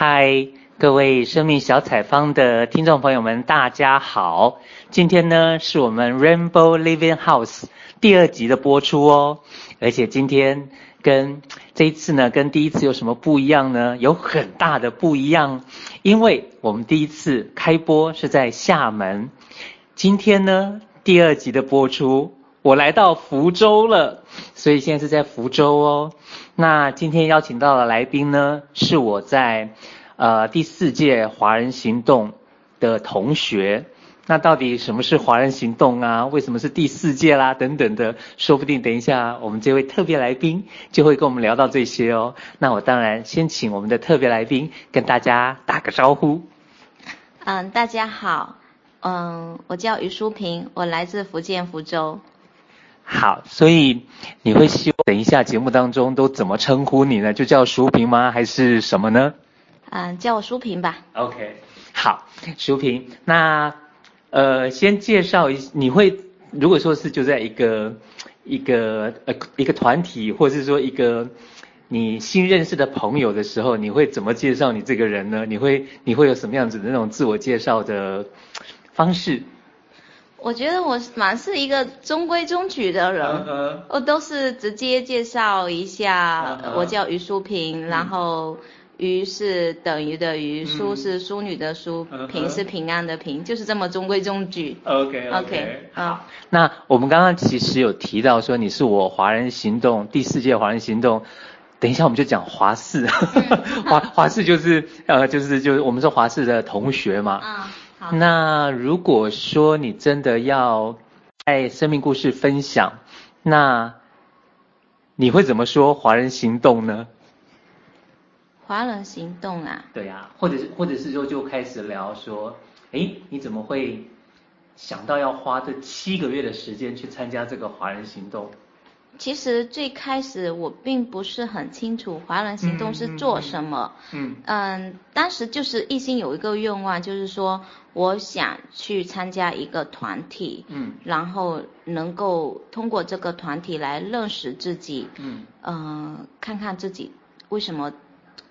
嗨，各位生命小采方的听众朋友们，大家好！今天呢是我们 Rainbow Living House 第二集的播出哦，而且今天跟这一次呢，跟第一次有什么不一样呢？有很大的不一样，因为我们第一次开播是在厦门，今天呢第二集的播出，我来到福州了，所以现在是在福州哦。那今天邀请到的来宾呢，是我在呃第四届华人行动的同学。那到底什么是华人行动啊？为什么是第四届啦？等等的，说不定等一下我们这位特别来宾就会跟我们聊到这些哦。那我当然先请我们的特别来宾跟大家打个招呼。嗯，大家好，嗯，我叫于淑萍，我来自福建福州。好，所以你会希望等一下节目当中都怎么称呼你呢？就叫淑萍吗？还是什么呢？嗯，叫我淑萍吧。OK，好，淑萍，那呃，先介绍一，你会如果说是就在一个一个呃一个团体，或者是说一个你新认识的朋友的时候，你会怎么介绍你这个人呢？你会你会有什么样子的那种自我介绍的方式？我觉得我蛮是一个中规中矩的人，uh huh. 我都是直接介绍一下，uh huh. 我叫于淑萍，uh huh. 然后于是等于的于，淑、uh huh. 是淑女的淑，平、uh huh. 是平安的平，就是这么中规中矩。OK OK 好。那我们刚刚其实有提到说你是我华人行动第四届华人行动，等一下我们就讲华视，华华视就是呃就是就是我们是华视的同学嘛。Uh huh. 那如果说你真的要在生命故事分享，那你会怎么说华人行动呢？华人行动啊？对呀、啊，或者是或者是说就开始聊说，诶，你怎么会想到要花这七个月的时间去参加这个华人行动？其实最开始我并不是很清楚华人行动是做什么。嗯嗯，嗯。当时就是一心有一个愿望，就是说我想去参加一个团体。嗯。然后能够通过这个团体来认识自己。嗯。嗯，看看自己为什么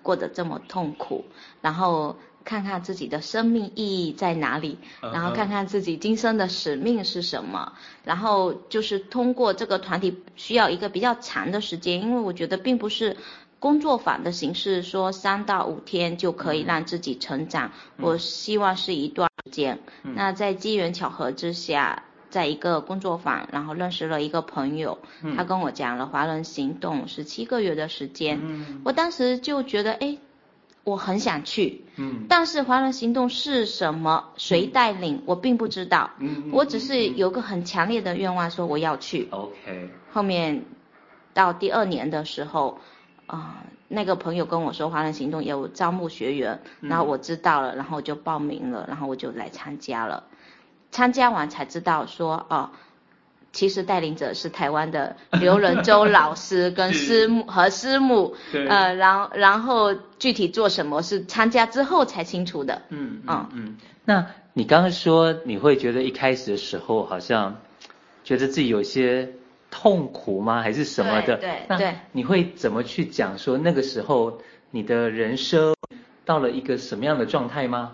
过得这么痛苦，然后。看看自己的生命意义在哪里，然后看看自己今生的使命是什么，然后就是通过这个团体需要一个比较长的时间，因为我觉得并不是工作坊的形式，说三到五天就可以让自己成长。我希望是一段时间。那在机缘巧合之下，在一个工作坊，然后认识了一个朋友，他跟我讲了华人行动十七个月的时间，我当时就觉得哎。我很想去，嗯，但是华人行动是什么？谁带领？嗯、我并不知道，嗯，我只是有个很强烈的愿望，说我要去。OK。后面到第二年的时候，啊、呃，那个朋友跟我说华人行动有招募学员，嗯、然后我知道了，然后我就报名了，然后我就来参加了。参加完才知道说，哦、呃。其实带领者是台湾的刘仁洲老师 跟师母和师母，呃，然后然后具体做什么是参加之后才清楚的。嗯嗯嗯。那你刚刚说你会觉得一开始的时候好像觉得自己有些痛苦吗？还是什么的？对对。对，你会怎么去讲说那个时候你的人生到了一个什么样的状态吗？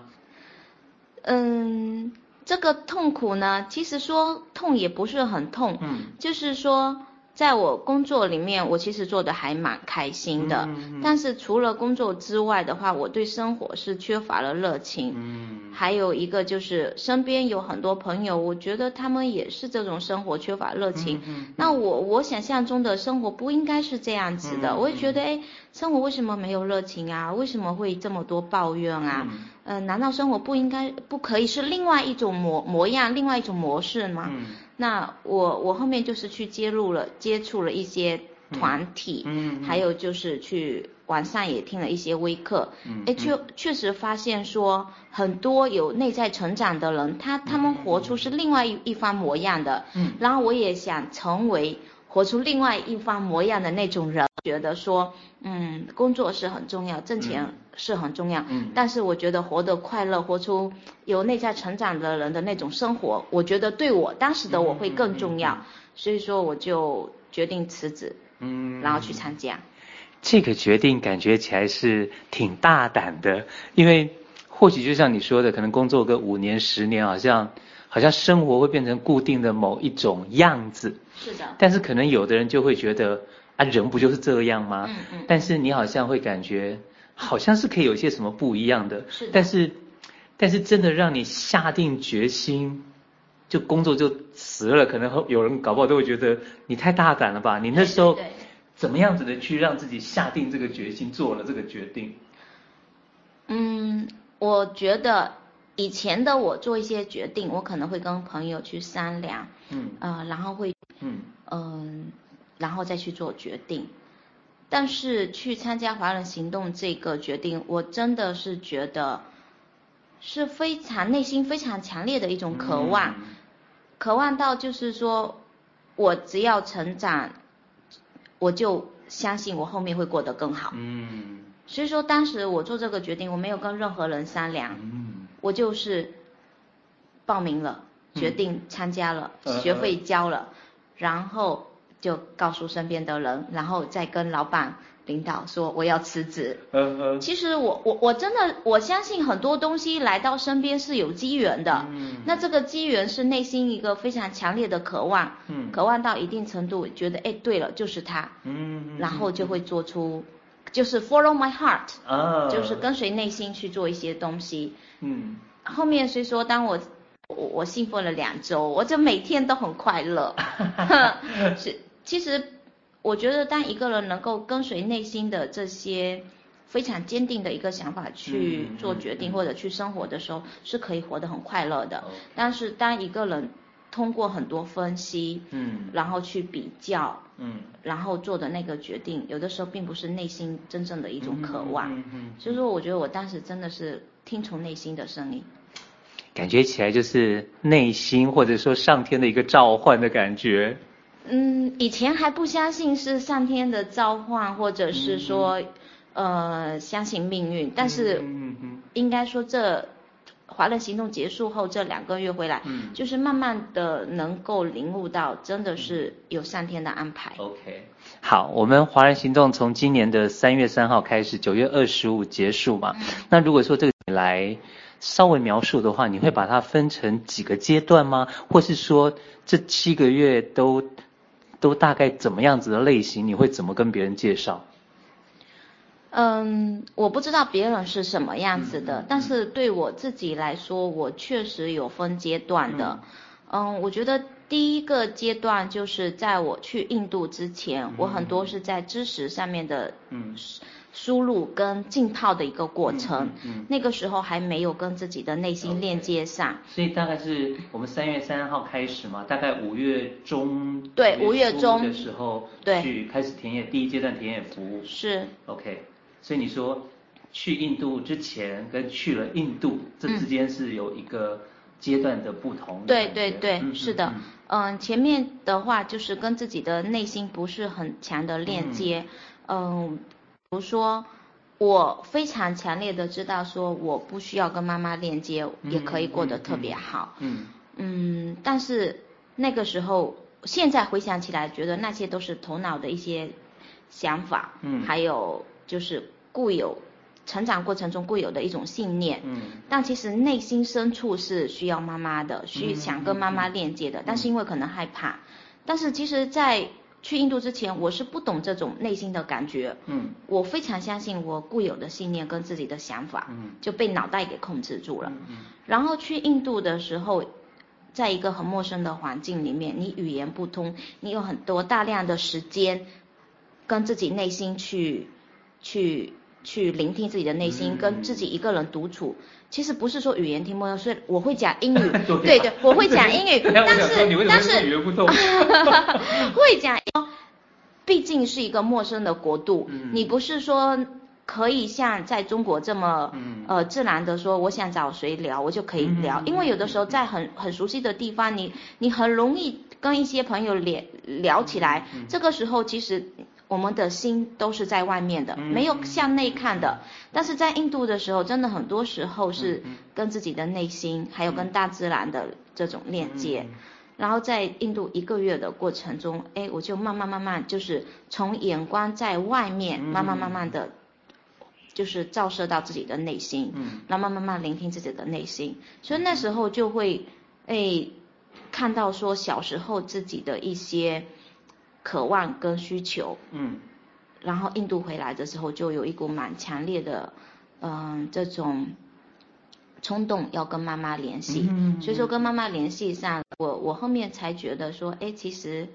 嗯。这个痛苦呢，其实说痛也不是很痛，嗯，就是说在我工作里面，我其实做的还蛮开心的，嗯，嗯，但是除了工作之外的话，我对生活是缺乏了热情，嗯，还有一个就是身边有很多朋友，我觉得他们也是这种生活缺乏热情，嗯，嗯，那我我想象中的生活不应该是这样子的，嗯，我也觉得哎，生活为什么没有热情啊？为什么会这么多抱怨啊？嗯呃，难道生活不应该不可以是另外一种模模样，另外一种模式吗？嗯。那我我后面就是去接入了接触了一些团体，嗯，嗯。还有就是去网上也听了一些微课，嗯，哎，确确实发现说很多有内在成长的人，他他们活出是另外一一番模样的，嗯，然后我也想成为活出另外一番模样的那种人，觉得说，嗯，工作是很重要，挣钱。嗯是很重要，嗯，但是我觉得活得快乐，活出有内在成长的人的那种生活，我觉得对我当时的我会更重要，所以说我就决定辞职，嗯，然后去参加。这个决定感觉起来是挺大胆的，因为或许就像你说的，可能工作个五年、十年，好像好像生活会变成固定的某一种样子。是的。但是可能有的人就会觉得，啊，人不就是这样吗？嗯嗯。但是你好像会感觉，好像是可以有些什么不一样的。是的。但是，但是真的让你下定决心，就工作就辞了，可能有人搞不好都会觉得你太大胆了吧？你那时候。对对对怎么样子的去让自己下定这个决心，做了这个决定？嗯，我觉得以前的我做一些决定，我可能会跟朋友去商量，嗯，呃，然后会，嗯，嗯、呃，然后再去做决定。但是去参加华人行动这个决定，我真的是觉得是非常内心非常强烈的一种渴望，嗯、渴望到就是说我只要成长。我就相信我后面会过得更好。嗯，所以说当时我做这个决定，我没有跟任何人商量。嗯，我就是报名了，决定参加了，嗯、学费交了，呃、然后就告诉身边的人，然后再跟老板。领导说我要辞职。嗯嗯。其实我我我真的我相信很多东西来到身边是有机缘的。嗯。那这个机缘是内心一个非常强烈的渴望。嗯。渴望到一定程度，觉得哎对了，就是他。嗯。然后就会做出，就是 follow my heart。啊。就是跟随内心去做一些东西。嗯。后面虽说当我我我兴奋了两周，我就每天都很快乐。是，其实。我觉得，当一个人能够跟随内心的这些非常坚定的一个想法去做决定或者去生活的时候，是可以活得很快乐的。但是，当一个人通过很多分析，嗯，然后去比较，嗯，然后做的那个决定，有的时候并不是内心真正的一种渴望。嗯嗯。所以说，我觉得我当时真的是听从内心的声音，感觉起来就是内心或者说上天的一个召唤的感觉。嗯，以前还不相信是上天的召唤，或者是说，嗯、呃，相信命运。但是，应该说这华人行动结束后这两个月回来，嗯，就是慢慢的能够领悟到，真的是有上天的安排。OK，好，我们华人行动从今年的三月三号开始，九月二十五结束嘛。嗯、那如果说这个你来稍微描述的话，你会把它分成几个阶段吗？或是说这七个月都？都大概怎么样子的类型？你会怎么跟别人介绍？嗯，我不知道别人是什么样子的，嗯、但是对我自己来说，我确实有分阶段的。嗯，嗯，我觉得第一个阶段就是在我去印度之前，嗯、我很多是在知识上面的。嗯。输入跟浸泡的一个过程，那个时候还没有跟自己的内心链接上。Okay. 所以大概是我们三月三号开始嘛，大概五月中，对，五月中的时候，对，去开始田野第一阶段田野服务。是。OK，所以你说去印度之前跟去了印度，这之间是有一个阶段的不同的。对对对，嗯、是的，嗯，前面的话就是跟自己的内心不是很强的链接，嗯。嗯比如说，我非常强烈的知道说，我不需要跟妈妈链接，也可以过得特别好。嗯嗯，但是那个时候，现在回想起来，觉得那些都是头脑的一些想法。嗯，还有就是固有成长过程中固有的一种信念。嗯，但其实内心深处是需要妈妈的，需想跟妈妈链接的，但是因为可能害怕。但是其实，在去印度之前，我是不懂这种内心的感觉。嗯，我非常相信我固有的信念跟自己的想法，嗯，就被脑袋给控制住了。嗯，嗯，然后去印度的时候，在一个很陌生的环境里面，你语言不通，你有很多大量的时间跟自己内心去去去聆听自己的内心，嗯，跟自己一个人独处。其实不是说语言听不懂，所以我会讲英语，对对，我会讲英语，但是但是语言不通，会讲，毕竟是一个陌生的国度，嗯、你不是说可以像在中国这么、嗯、呃自然的说，我想找谁聊我就可以聊，嗯、因为有的时候在很很熟悉的地方，你你很容易跟一些朋友聊聊起来，嗯、这个时候其实。我们的心都是在外面的，没有向内看的。但是在印度的时候，真的很多时候是跟自己的内心，还有跟大自然的这种链接。然后在印度一个月的过程中，哎，我就慢慢慢慢就是从眼光在外面，慢慢慢慢的，就是照射到自己的内心，嗯，然后慢慢慢聆听自己的内心，所以那时候就会，哎，看到说小时候自己的一些渴望跟需求，嗯，然后印度回来的时候就有一股蛮强烈的，嗯，这种。冲动要跟妈妈联系，嗯，所以说跟妈妈联系上，我我后面才觉得说，哎，其实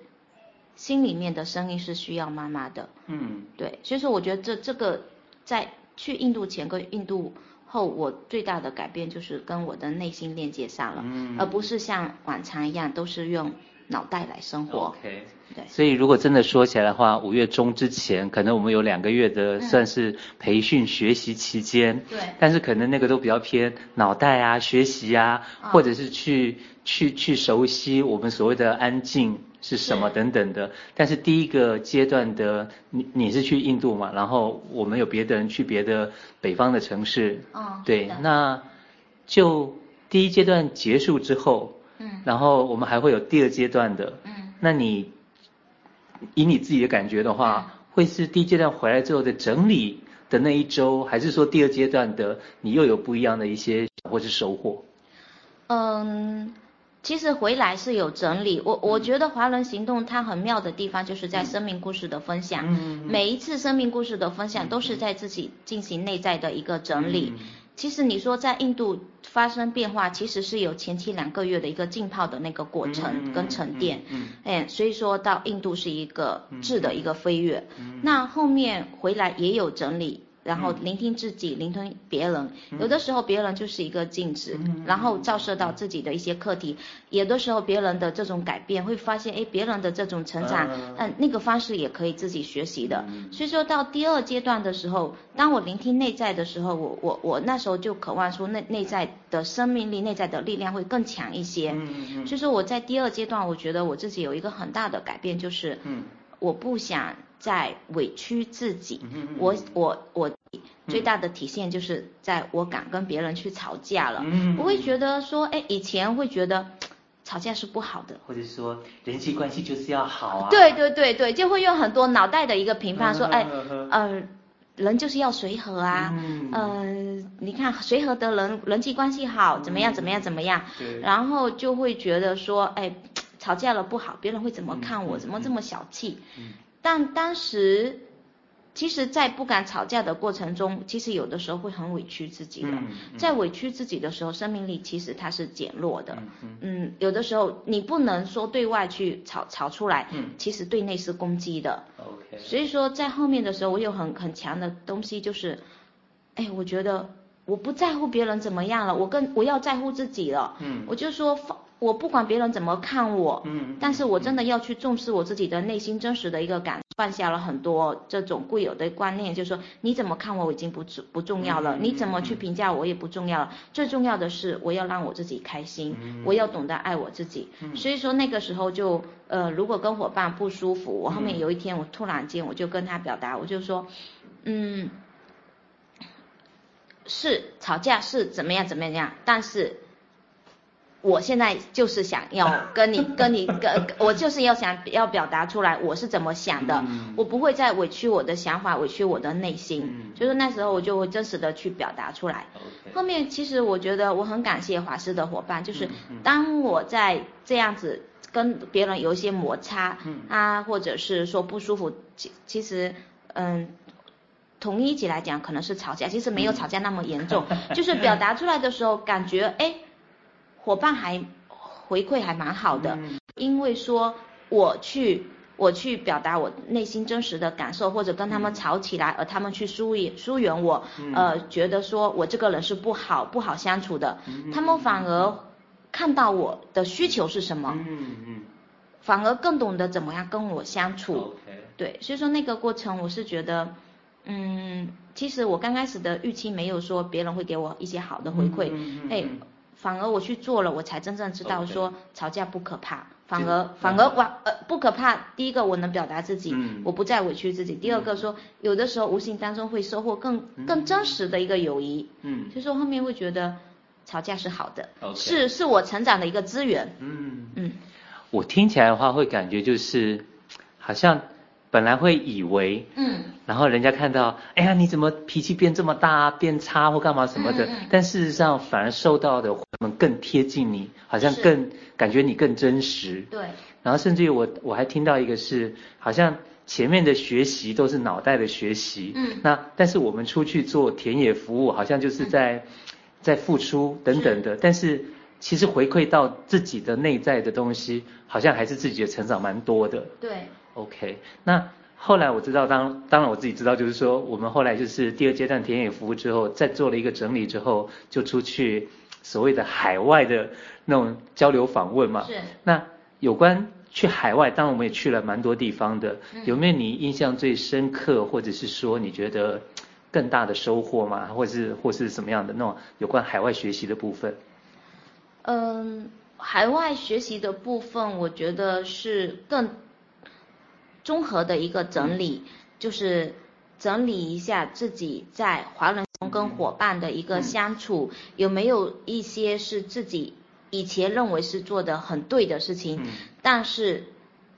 心里面的声音是需要妈妈的，嗯，对，所以说我觉得这这个在去印度前跟印度后，我最大的改变就是跟我的内心链接上了，嗯，而不是像往常一样都是用。脑袋来生活，OK，对，所以如果真的说起来的话，五月中之前，可能我们有两个月的算是培训学习期间，对，但是可能那个都比较偏脑袋啊、学习啊，或者是去去去熟悉我们所谓的安静是什么等等的。但是第一个阶段的，你你是去印度嘛？然后我们有别的人去别的北方的城市，哦，对，那就第一阶段结束之后。嗯，然后我们还会有第二阶段的，嗯，那你以你自己的感觉的话，嗯，会是第一阶段回来之后的整理的那一周，还是说第二阶段的你又有不一样的一些或是收获？嗯，其实回来是有整理，我我觉得华人行动它很妙的地方就是在生命故事的分享，嗯，每一次生命故事的分享都是在自己进行内在的一个整理。嗯其实你说在印度发生变化，其实是有前期两个月的一个浸泡的那个过程跟沉淀，嗯，哎，所以说到印度是一个质的一个飞跃，那后面回来也有整理。然后聆听自己，聆听别人。有的时候别人就是一个镜子，然后照射到自己的一些课题。有的时候别人的这种改变，会发现，哎，别人的这种成长，嗯，那个方式也可以自己学习的。所以说到第二阶段的时候，当我聆听内在的时候，我我我那时候就渴望说，内内在的生命力、内在的力量会更强一些。所以说我在第二阶段，我觉得我自己有一个很大的改变，就是，我不想。在委屈自己，我我我最大的体现就是在我敢跟别人去吵架了，我会觉得说，哎，以前会觉得吵架是不好的，或者说人际关系就是要好啊，对对对对，就会用很多脑袋的一个评判说，哎，呃，人就是要随和啊，嗯，你看随和的人人际关系好，怎么样怎么样怎么样，然后就会觉得说，哎，吵架了不好，别人会怎么看我，怎么这么小气？但当时，其实，在不敢吵架的过程中，其实有的时候会很委屈自己的。在委屈自己的时候，生命力其实它是减弱的。嗯，有的时候你不能说对外去吵吵出来，其实对内是攻击的。OK。所以说，在后面的时候，我有很很强的东西，就是，哎，我觉得我不在乎别人怎么样了，我更我要在乎自己了。嗯，我就说放。我不管别人怎么看我，嗯，但是我真的要去重视我自己的内心真实的一个感，放下了很多这种固有的观念，就是说你怎么看我已经不不重要了，你怎么去评价我也不重要了，最重要的是我要让我自己开心，我要懂得爱我自己。所以说那个时候就呃，如果跟伙伴不舒服，我后面有一天我突然间我就跟他表达，我就说，嗯，是吵架是怎么样怎么样，但是。我现在就是想要跟你跟你跟，我就是要想要表达出来我是怎么想的，我不会再委屈我的想法，委屈我的内心，就是那时候我就会真实的去表达出来。后面其实我觉得我很感谢华师的伙伴，就是当我在这样子跟别人有一些摩擦啊，或者是说不舒服，其其实嗯，统一起来讲可能是吵架，其实没有吵架那么严重，就是表达出来的时候感觉哎。伙伴还回馈还蛮好的，因为说我去我去表达我内心真实的感受，或者跟他们吵起来，而他们去疏远疏远我，呃，觉得说我这个人是不好不好相处的，他们反而看到我的需求是什么，嗯嗯反而更懂得怎么样跟我相处，对，所以说那个过程我是觉得，嗯，其实我刚开始的预期没有说别人会给我一些好的回馈，哎。反而我去做了，我才真正知道说吵架不可怕，okay. 反而反而我呃不可怕。第一个我能表达自己，嗯，我不再委屈自己。第二个说有的时候无形当中会收获更更真实的一个友谊，嗯，就说后面会觉得吵架是好的，okay. 是是我成长的一个资源，嗯嗯。我听起来的话会感觉就是好像。本来会以为，嗯，然后人家看到，哎呀，你怎么脾气变这么大，变差或干嘛什么的，但事实上反而受到的我们更贴近你，好像更感觉你更真实。对。然后甚至于我我还听到一个是，好像前面的学习都是脑袋的学习，嗯，那但是我们出去做田野服务，好像就是在、嗯、在付出等等的，是。但是其实回馈到自己的内在的东西，好像还是自己的成长蛮多的。对。OK，那后来我知道当，当当然我自己知道，就是说我们后来就是第二阶段田野服务之后，再做了一个整理之后，就出去所谓的海外的那种交流访问嘛。是。那有关去海外，当然我们也去了蛮多地方的，嗯、有没有你印象最深刻，或者是说你觉得更大的收获嘛？或者是或是什么样的那种有关海外学习的部分？嗯，海外学习的部分，我觉得是更。综合的一个整理，嗯、就是整理一下自己在华人中跟伙伴的一个相处，嗯、有没有一些是自己以前认为是做的很对的事情，嗯、但是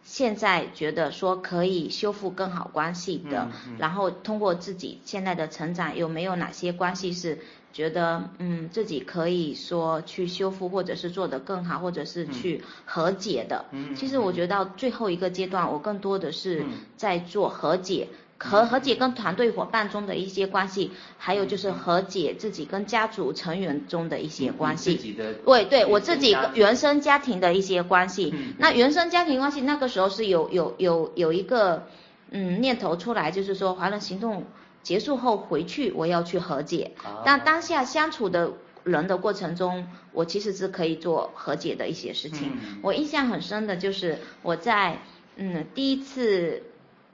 现在觉得说可以修复更好关系的，嗯嗯、然后通过自己现在的成长，有没有哪些关系是？觉得嗯自己可以说去修复，或者是做得更好，或者是去和解的。嗯，其实我觉得到最后一个阶段，我更多的是在做和解，和和解跟团队伙伴中的一些关系，还有就是和解自己跟家族成员中的一些关系。自己的对对，我自己原生家庭的一些关系。那原生家庭关系那个时候是有有有有一个嗯念头出来，就是说华人行动。结束后回去，我要去和解。但当下相处的人的过程中，我其实是可以做和解的一些事情。我印象很深的就是我在嗯第一次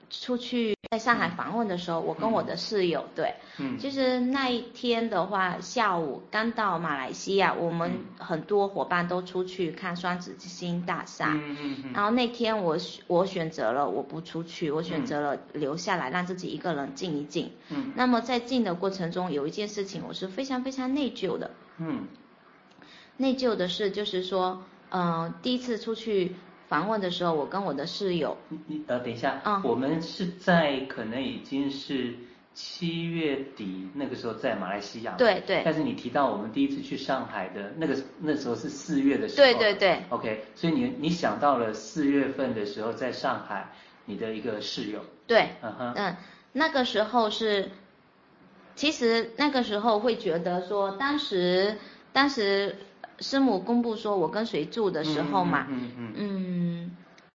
出去。在上海访问的时候，我跟我的室友对，嗯，其实那一天的话，下午刚到马来西亚，我们很多伙伴都出去看双子星大厦，嗯嗯嗯，然后那天我我选择了我不出去，我选择了留下来让自己一个人静一静，嗯，那么在静的过程中，有一件事情我是非常非常内疚的，嗯，内疚的是就是说，嗯、呃，第一次出去。访问的时候，我跟我的室友，你你呃，等一下，嗯，我们是在可能已经是七月底那个时候在马来西亚，对对。对，但是你提到我们第一次去上海的那个那时候是四月的时候，对对对。OK，所以你你想到了四月份的时候在上海，你的一个室友，对，嗯哼，嗯，那个时候是，其实那个时候会觉得说，当时当时。师母公布说我跟谁住的时候嘛，嗯嗯，嗯，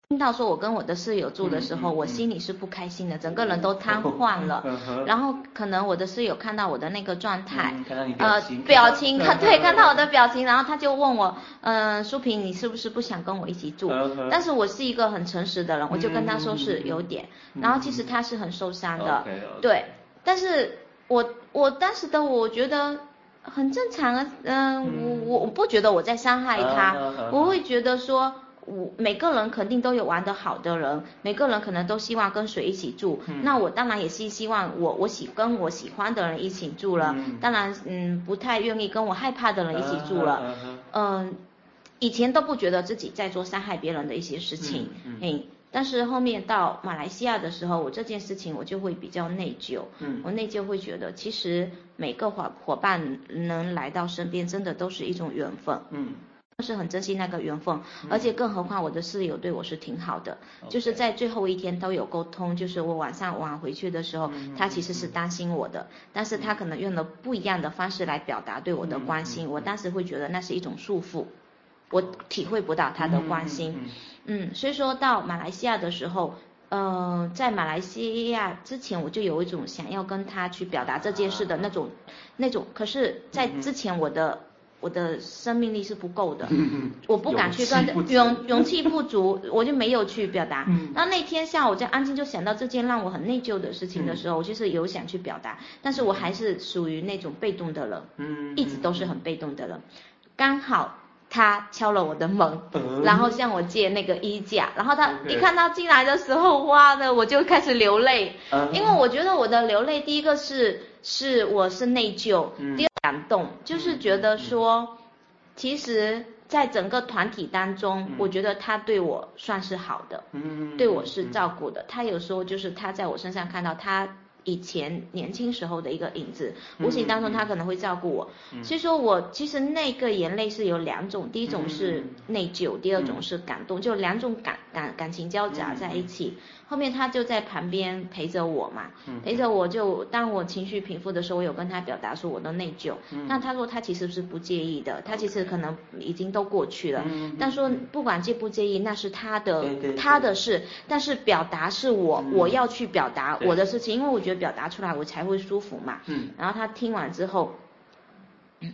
听到说我跟我的室友住的时候，我心里是不开心的，整个人都瘫痪了。然后可能我的室友看到我的那个状态，呃，表情，看对，看到我的表情，然后他就问我，嗯，淑萍，你是不是不想跟我一起住？但是我是一个很诚实的人，我就跟他说是有点。然后其实他是很受伤的，对，但是我我当时的我觉得。很正常啊，嗯，我我我不觉得我在伤害他，我会觉得说，我每个人肯定都有玩得好的人，每个人可能都希望跟谁一起住，那我当然也是希望我我喜跟我喜欢的人一起住了，当然嗯不太愿意跟我害怕的人一起住了，嗯，以前都不觉得自己在做伤害别人的一些事情，嗯。但是后面到马来西亚的时候，我这件事情我就会比较内疚。嗯，我内疚会觉得，其实每个伙伙伴能来到身边，真的都是一种缘分。嗯，是很珍惜那个缘分，嗯、而且更何况我的室友对我是挺好的，嗯、就是在最后一天都有沟通。就是我晚上晚回去的时候，嗯、他其实是担心我的，嗯、但是他可能用了不一样的方式来表达对我的关心。嗯、我当时会觉得那是一种束缚。我体会不到他的关心，嗯，嗯，嗯，嗯，所以说到马来西亚的时候，呃，在马来西亚之前我就有一种想要跟他去表达这件事的那种，啊、那种，可是，在之前我的、嗯、我的生命力是不够的，嗯、我不敢去跟勇勇，勇气不足，我就没有去表达。嗯，那那天下午在安静就想到这件让我很内疚的事情的时候，嗯、我就是有想去表达，但是我还是属于那种被动的人，嗯，一直都是很被动的人，刚好。他敲了我的门，然后向我借那个衣架，然后他一看到进来的时候，哇的我就开始流泪，因为我觉得我的流泪，第一个是是我是内疚，第二感动，就是觉得说，其实在整个团体当中，嗯、我觉得他对我算是好的，嗯，对我是照顾的。嗯、他有时候就是他在我身上看到他。以前年轻时候的一个影子，无形当中他可能会照顾我。嗯、所以说我其实那个眼泪是有两种，第一种是内疚，嗯、第二种是感动，嗯、就两种感感感情交杂在一起。嗯、后面他就在旁边陪着我嘛，嗯、陪着我就当我情绪平复的时候，我有跟他表达说我的内疚。嗯、那他说他其实是不介意的，他其实可能已经都过去了。嗯、但说不管介不介意，那是他的他的事，但是表达是我、嗯、我要去表达我的事情，因为我觉得。表达出来我才会舒服嘛。嗯。然后他听完之后，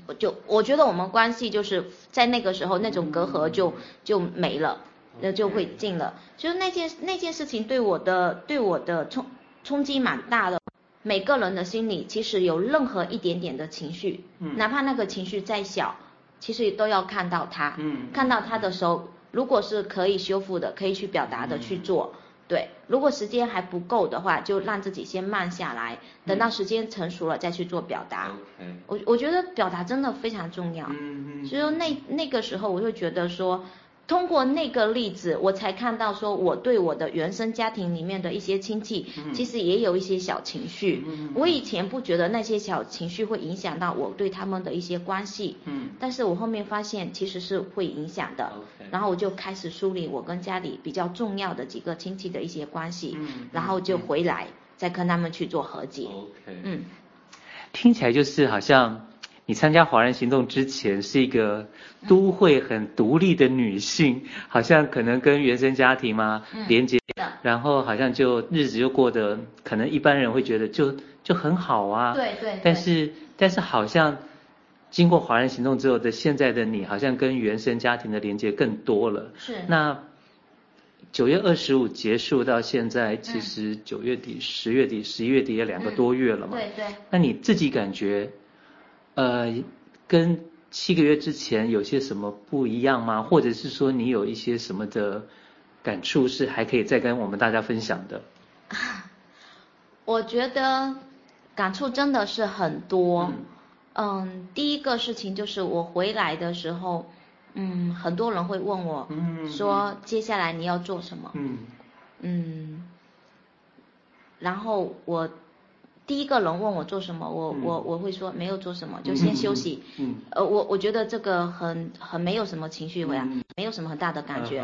我就我觉得我们关系就是在那个时候那种隔阂就就没了，那就会进了。就是那件那件事情对我的对我的冲冲击蛮大的。每个人的心里其实有任何一点点的情绪，嗯，哪怕那个情绪再小，其实都要看到它。嗯。看到它的时候，如果是可以修复的，可以去表达的去做。对，如果时间还不够的话，就让自己先慢下来，等到时间成熟了再去做表达。嗯、我我觉得表达真的非常重要。嗯嗯。所以说那那个时候，我就觉得说。通过那个例子，我才看到说，我对我的原生家庭里面的一些亲戚，其实也有一些小情绪。我以前不觉得那些小情绪会影响到我对他们的一些关系。但是我后面发现其实是会影响的。然后我就开始梳理我跟家里比较重要的几个亲戚的一些关系，然后就回来再跟他们去做和解。嗯，听起来就是好像。你参加华人行动之前是一个都会很独立的女性，好像可能跟原生家庭嘛连接，然后好像就日子就过得，可能一般人会觉得就就很好啊。对对。但是但是好像经过华人行动之后的现在的你，好像跟原生家庭的连接更多了。是。那九月二十五结束到现在，其实九月底、十月底、十一月底也两个多月了嘛。对对。那你自己感觉？呃，跟七个月之前有些什么不一样吗？或者是说你有一些什么的感触是还可以再跟我们大家分享的？我觉得感触真的是很多。嗯，嗯，第一个事情就是我回来的时候，嗯，很多人会问我，说接下来你要做什么？嗯，嗯，然后我。第一个人问我做什么，我我我会说没有做什么，就先休息。嗯。呃，我我觉得这个很很没有什么情绪，我呀，没有什么很大的感觉。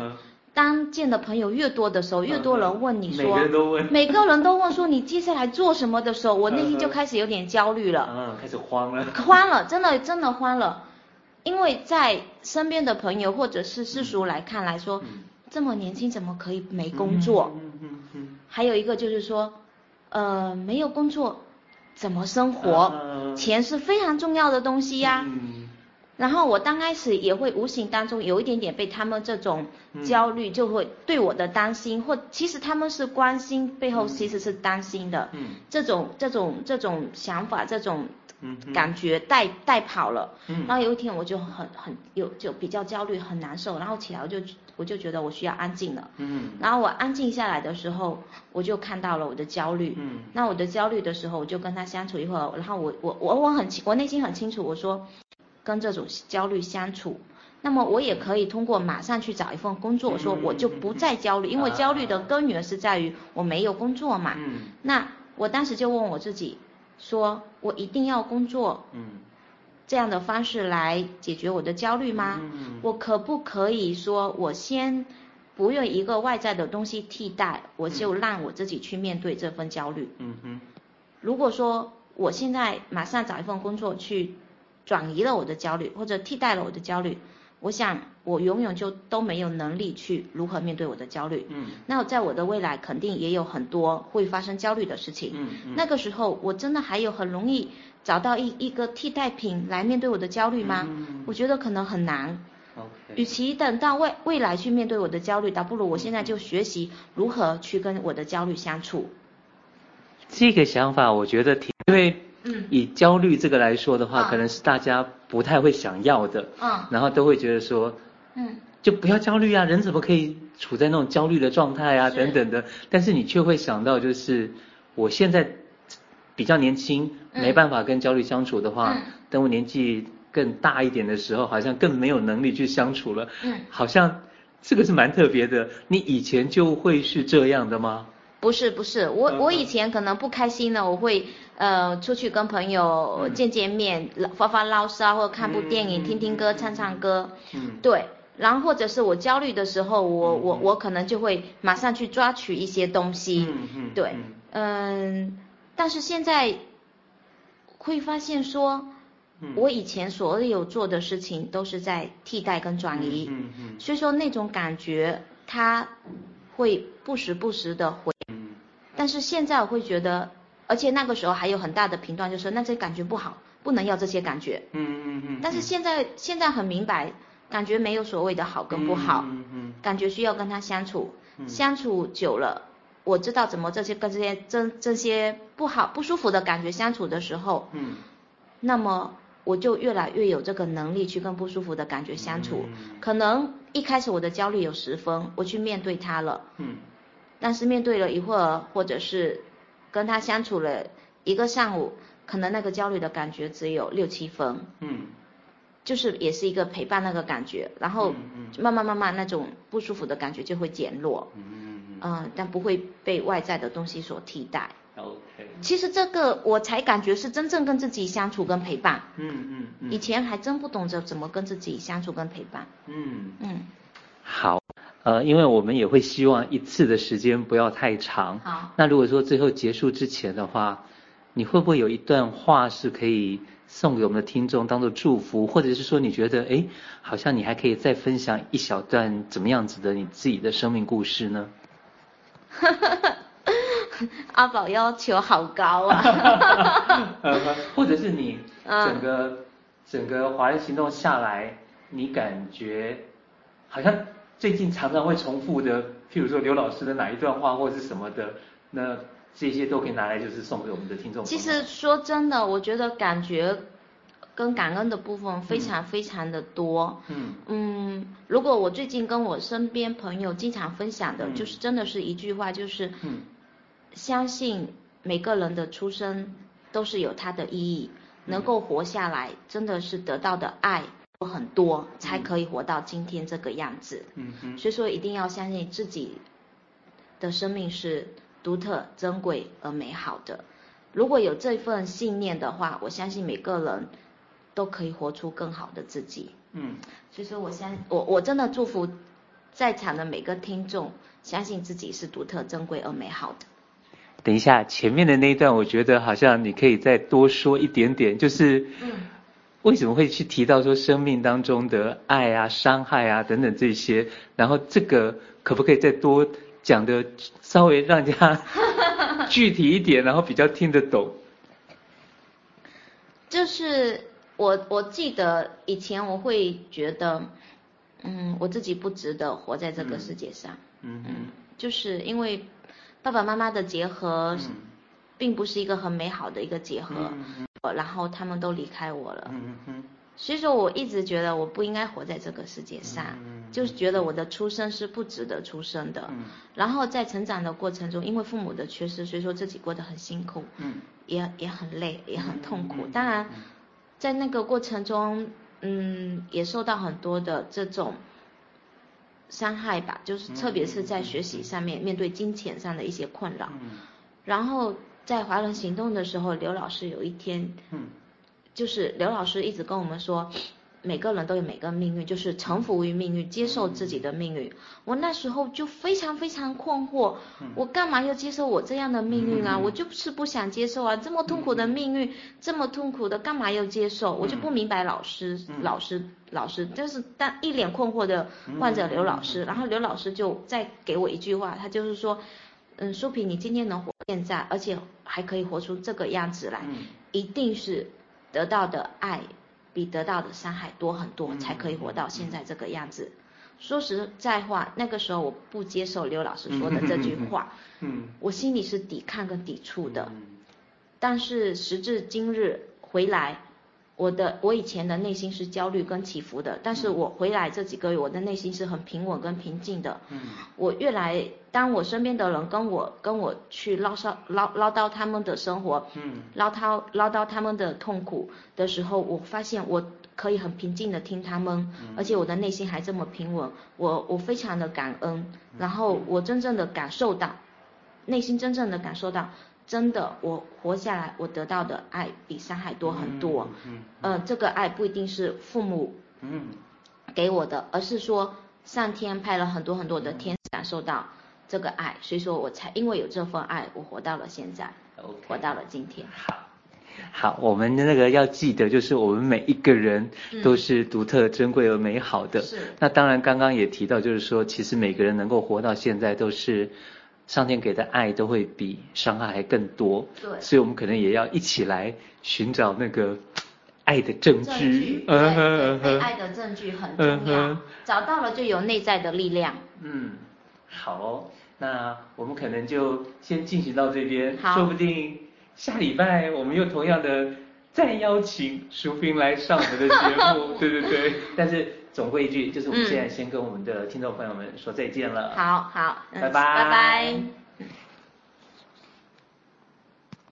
当见的朋友越多的时候，越多人问你说，每个人都问，每个人都问说你接下来做什么的时候，我内心就开始有点焦虑了。嗯，开始慌了。慌了，真的真的慌了，因为在身边的朋友或者是世俗来看来说，这么年轻怎么可以没工作？嗯嗯嗯。还有一个就是说。呃，没有工作，怎么生活？呃、钱是非常重要的东西呀。嗯、然后我刚开始也会无形当中有一点点被他们这种焦虑，就会对我的担心，嗯、或其实他们是关心，背后其实是担心的。嗯、这种这种这种想法，这种。感觉带带跑了，然后有一天我就很很有就比较焦虑，很难受，然后起来我就我就觉得我需要安静了，嗯，然后我安静下来的时候，我就看到了我的焦虑，嗯，那我的焦虑的时候，我就跟他相处一会儿，然后我我我我很清，我内心很清楚，我说跟这种焦虑相处，那么我也可以通过马上去找一份工作，我说我就不再焦虑，因为焦虑的根源是在于我没有工作嘛，嗯，那我当时就问我自己。说我一定要工作，嗯，这样的方式来解决我的焦虑吗？嗯，我可不可以说我先不用一个外在的东西替代，我就让我自己去面对这份焦虑？嗯哼，如果说我现在马上找一份工作去转移了我的焦虑，或者替代了我的焦虑。我想，我永远就都没有能力去如何面对我的焦虑。嗯。那在我的未来，肯定也有很多会发生焦虑的事情。嗯。嗯，那个时候，我真的还有很容易找到一一个替代品来面对我的焦虑吗？嗯。我觉得可能很难。Okay. 与其等到未未来去面对我的焦虑，倒不如我现在就学习如何去跟我的焦虑相处。这个想法，我觉得挺因为。嗯，以焦虑这个来说的话，嗯、可能是大家不太会想要的。嗯，然后都会觉得说，嗯，就不要焦虑啊，人怎么可以处在那种焦虑的状态啊，等等的。但是你却会想到，就是我现在比较年轻，嗯、没办法跟焦虑相处的话，嗯、等我年纪更大一点的时候，好像更没有能力去相处了。嗯，好像这个是蛮特别的。你以前就会是这样的吗？不是不是，我我以前可能不开心了，我会呃出去跟朋友见见面，嗯、发发牢骚，或者看部电影，嗯、听听歌，唱唱歌。嗯，对。然后或者是我焦虑的时候，我、嗯、我我可能就会马上去抓取一些东西。嗯嗯。对，嗯，但是现在会发现说，我以前所有做的事情都是在替代跟转移。嗯嗯。所以说那种感觉，它会不时不时的回。但是现在我会觉得，而且那个时候还有很大的评断，就是那这感觉不好，不能要这些感觉。嗯嗯嗯。但是现在现在很明白，感觉没有所谓的好跟不好。嗯嗯。感觉需要跟他相处，相处久了，我知道怎么这些跟这些这这些不好不舒服的感觉相处的时候。嗯。那么我就越来越有这个能力去跟不舒服的感觉相处。可能一开始我的焦虑有十分，我去面对它了。嗯。但是面对了一会儿，或者是跟他相处了一个上午，可能那个焦虑的感觉只有六七分。嗯，就是也是一个陪伴那个感觉，然后慢慢慢慢那种不舒服的感觉就会减弱。嗯嗯嗯。嗯，但不会被外在的东西所替代。OK。其实这个我才感觉是真正跟自己相处跟陪伴。嗯嗯嗯。以前还真不懂得怎么跟自己相处跟陪伴。嗯嗯。好。呃，因为我们也会希望一次的时间不要太长。好。那如果说最后结束之前的话，你会不会有一段话是可以送给我们的听众当做祝福，或者是说你觉得，哎，好像你还可以再分享一小段怎么样子的你自己的生命故事呢？哈哈哈，阿宝要求好高啊。或者是你 整个、嗯、整个华人行动下来，你感觉好像。最近常常会重复的，譬如说刘老师的哪一段话或者是什么的，那这些都可以拿来就是送给我们的听众。其实说真的，我觉得感觉跟感恩的部分非常非常的多。嗯嗯，如果我最近跟我身边朋友经常分享的，就是真的是一句话，就是嗯，相信每个人的出生都是有它的意义，能够活下来真的是得到的爱。很多才可以活到今天这个样子，嗯嗯，所以说一定要相信自己的生命是独特、珍贵而美好的。如果有这份信念的话，我相信每个人都可以活出更好的自己。嗯，所以说我相我我真的祝福在场的每个听众，相信自己是独特、珍贵而美好的。等一下，前面的那一段，我觉得好像你可以再多说一点点，就是。嗯为什么会去提到说生命当中的爱啊、伤害啊等等这些？然后这个可不可以再多讲的稍微让人家具体一点，然后比较听得懂？就是我我记得以前我会觉得，嗯，我自己不值得活在这个世界上。嗯嗯，嗯。就是因为爸爸妈妈的结合，并不是一个很美好的一个结合。嗯嗯然后他们都离开我了，所以说我一直觉得我不应该活在这个世界上，嗯，就是觉得我的出生是不值得出生的，嗯，然后在成长的过程中，因为父母的缺失，所以说自己过得很辛苦，嗯，也也很累，也很痛苦，当然，在那个过程中，嗯，也受到很多的这种伤害吧，就是特别是在学习上面，面对金钱上的一些困扰，嗯，然后。在华人行动的时候，刘老师有一天，嗯，就是刘老师一直跟我们说，每个人都有每个命运，就是臣服于命运，接受自己的命运。我那时候就非常非常困惑，我干嘛要接受我这样的命运啊？我就是不想接受啊！这么痛苦的命运，这么痛苦的，干嘛要接受？我就不明白老师，老师，老师，就是当一脸困惑的患者刘老师，然后刘老师就再给我一句话，他就是说。嗯，舒萍，你今天能活现在，而且还可以活出这个样子来，嗯、一定是得到的爱比得到的伤害多很多，嗯，才可以活到现在这个样子。嗯、说实在话，那个时候我不接受刘老师说的这句话，嗯，我心里是抵抗跟抵触的。嗯、但是时至今日回来，我的我以前的内心是焦虑跟起伏的，但是我回来这几个月，我的内心是很平稳跟平静的。嗯，我越来，当我身边的人跟我跟我去唠叨唠唠叨他们的生活，嗯，唠叨唠叨他们的痛苦的时候，我发现我可以很平静的听他们，而且我的内心还这么平稳，我我非常的感恩，然后我真正的感受到，内心真正的感受到。真的，我活下来，我得到的爱比伤害多很多。嗯，呃，这个爱不一定是父母嗯给我的，而是说上天派了很多很多的天使感受到这个爱，所以说我才因为有这份爱，我活到了现在.活到了今天。好，好，我们那个要记得，就是我们每一个人都是独特、珍贵而美好的。是。那当然，刚刚也提到，就是说，其实每个人能够活到现在都是。上天给的爱都会比伤害还更多，对，所以我们可能也要一起来寻找那个爱的证据。证据，对，对，对，爱的证据很重要，嗯，找到了就有内在的力量。嗯，好哦，那我们可能就先进行到这边，说不定下礼拜我们又同样的再邀请淑萍来上我们的节目，对对对，但是。总归一句，就是我们现在先跟我们的听众朋友们说再见了。好好，拜拜，拜拜。